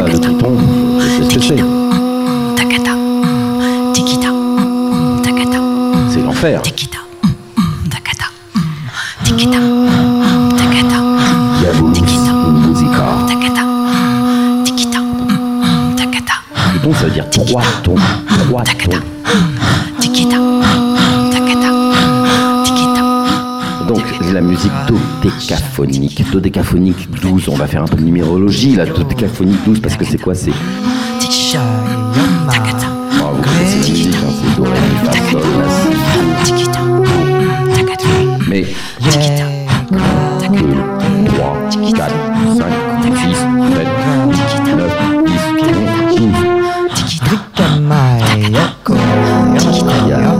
le triton, je ce que c'est. C'est l'enfer. Ça veut dire trois tons. Trois tons. La musique dodécaphonique. Dodécaphonique 12. On va faire un peu de numérologie, là. Dodécaphonique 12, parce que c'est quoi C'est. Bravo, c'est une musique, hein, c'est do, ré, mi, fa, sol, la, si, tikita, takata, Mais tikita, 2, 3, 4, 5, 6, 7, 8, 9, 10, 11, 12.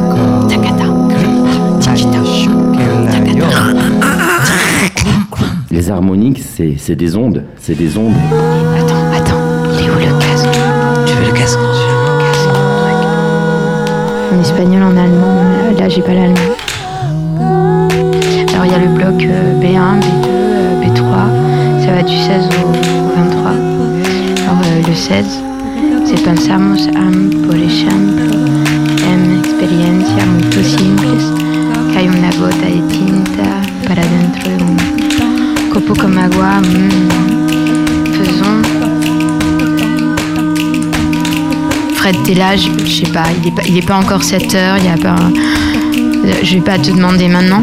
Harmoniques, c'est c'est des ondes. C'est des ondes. Attends, attends, il est où le casque? Tu veux le casque En espagnol, en allemand, euh, là j'ai pas l'allemand. Alors il y a le bloc euh, B1, B2, euh, B3, ça va du 16 au, au 23. Alors euh, le 16, c'est pensamos am, por ejemplo, en experiencia muy simples, que hay una copo comme agua. mm, faisons Fred, t'es là, je, je sais pas, il est pas, il est pas encore 7 heures, il y a pas. euh, Je vais pas te demander maintenant.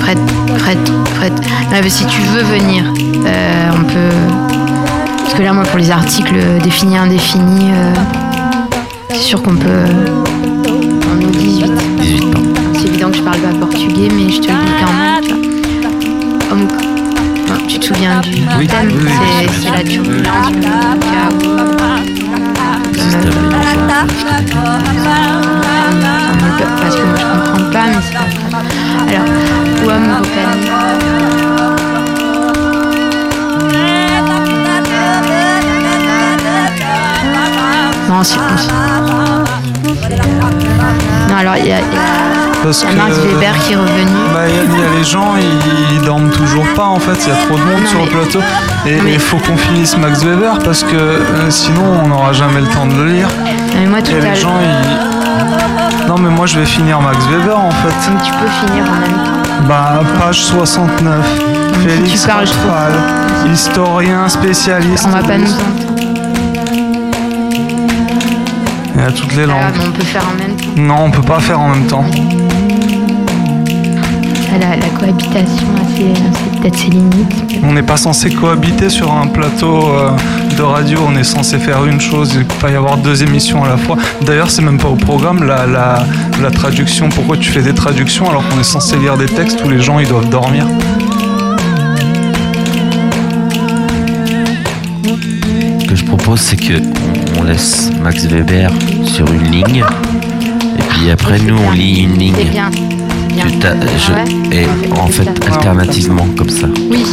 Fred, Fred, Fred. Non, mais si tu veux venir, euh, on peut. Parce que là, moi, pour les articles définis, indéfinis, euh, c'est sûr qu'on peut. On est 18. 18 ans. C'est évident que je parle pas portugais, mais je te le dis quand même. tu vois. Tu te souviens du, Oui, thème oui, oui, C'est- la turbulence. Parce que moi je comprends pas, mais c'est pas grave. Alors, homme vocaliste. Non, c'est Non, alors il y a, il y a- Parce il y a Weber qui est revenu. Bah, il y, a- les gens, ils, ils dorment toujours pas en fait, il y a trop de monde Non, sur le plateau. Et mais- il faut qu'on finisse Max Weber parce que euh, sinon on n'aura jamais le temps de le lire. Mais moi tout Et les gens, ils. Non, mais moi je vais finir Max Weber en fait. Tu peux finir en même temps. Bah, page 69. si Félix tu parles trop. Rafal, historien spécialiste. On va pas nous a toutes les Ah, langues. mais on peut faire en même temps. Non, on peut pas faire en même temps. Ça, la, la cohabitation, c'est c'est peut-être ses limites. On n'est pas censé cohabiter sur un plateau euh, de radio, on est censé faire une chose, il ne peut pas y avoir deux émissions à la fois. D'ailleurs, c'est même pas au programme la, la, la traduction. Pourquoi tu fais des traductions alors qu'on est censé lire des textes où les gens ils doivent dormir? Ce que je propose, c'est que on- on laisse Max Weber sur une ligne. Et puis après, nous, on lit une ligne. C'est bien. Tu Ouais. et en fait, ça. alternativement, comme ça. Oui.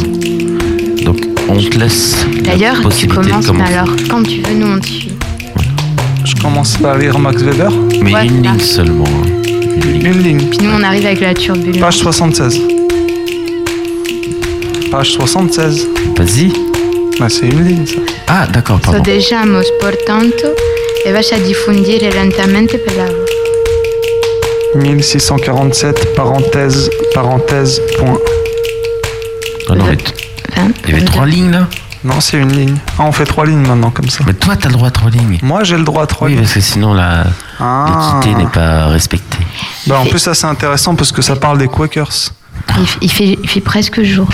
Donc, on te laisse la D'ailleurs, tu possibilité de commences, mais commencer. alors, quand tu veux, nous on te suit. Je commence à lire Max Weber. Mais Ouais, une ligne seulement. hein. Une ligne. Une ligne. Puis nous, on arrive avec la turbulence. Page 76. Page 76. Vas-y. C'est une ligne ça. Ah, d'accord, So pardon. dejamos, portanto, e vas a diffondire lentamente per la voz. 1647, parenthèse, parenthèse, point. Ah non, mais t- Vingt- il y avait trois lignes là? Non, c'est une ligne. Ah, on fait trois lignes maintenant comme ça. Mais toi, t'as le droit à trois lignes. Moi, j'ai le droit à trois Oui, lignes. parce que sinon, la Ah. l'équité n'est pas respectée. Bah, en plus, ça c'est intéressant parce que ça parle des Quakers. Il, f- il fait, il fait presque jour.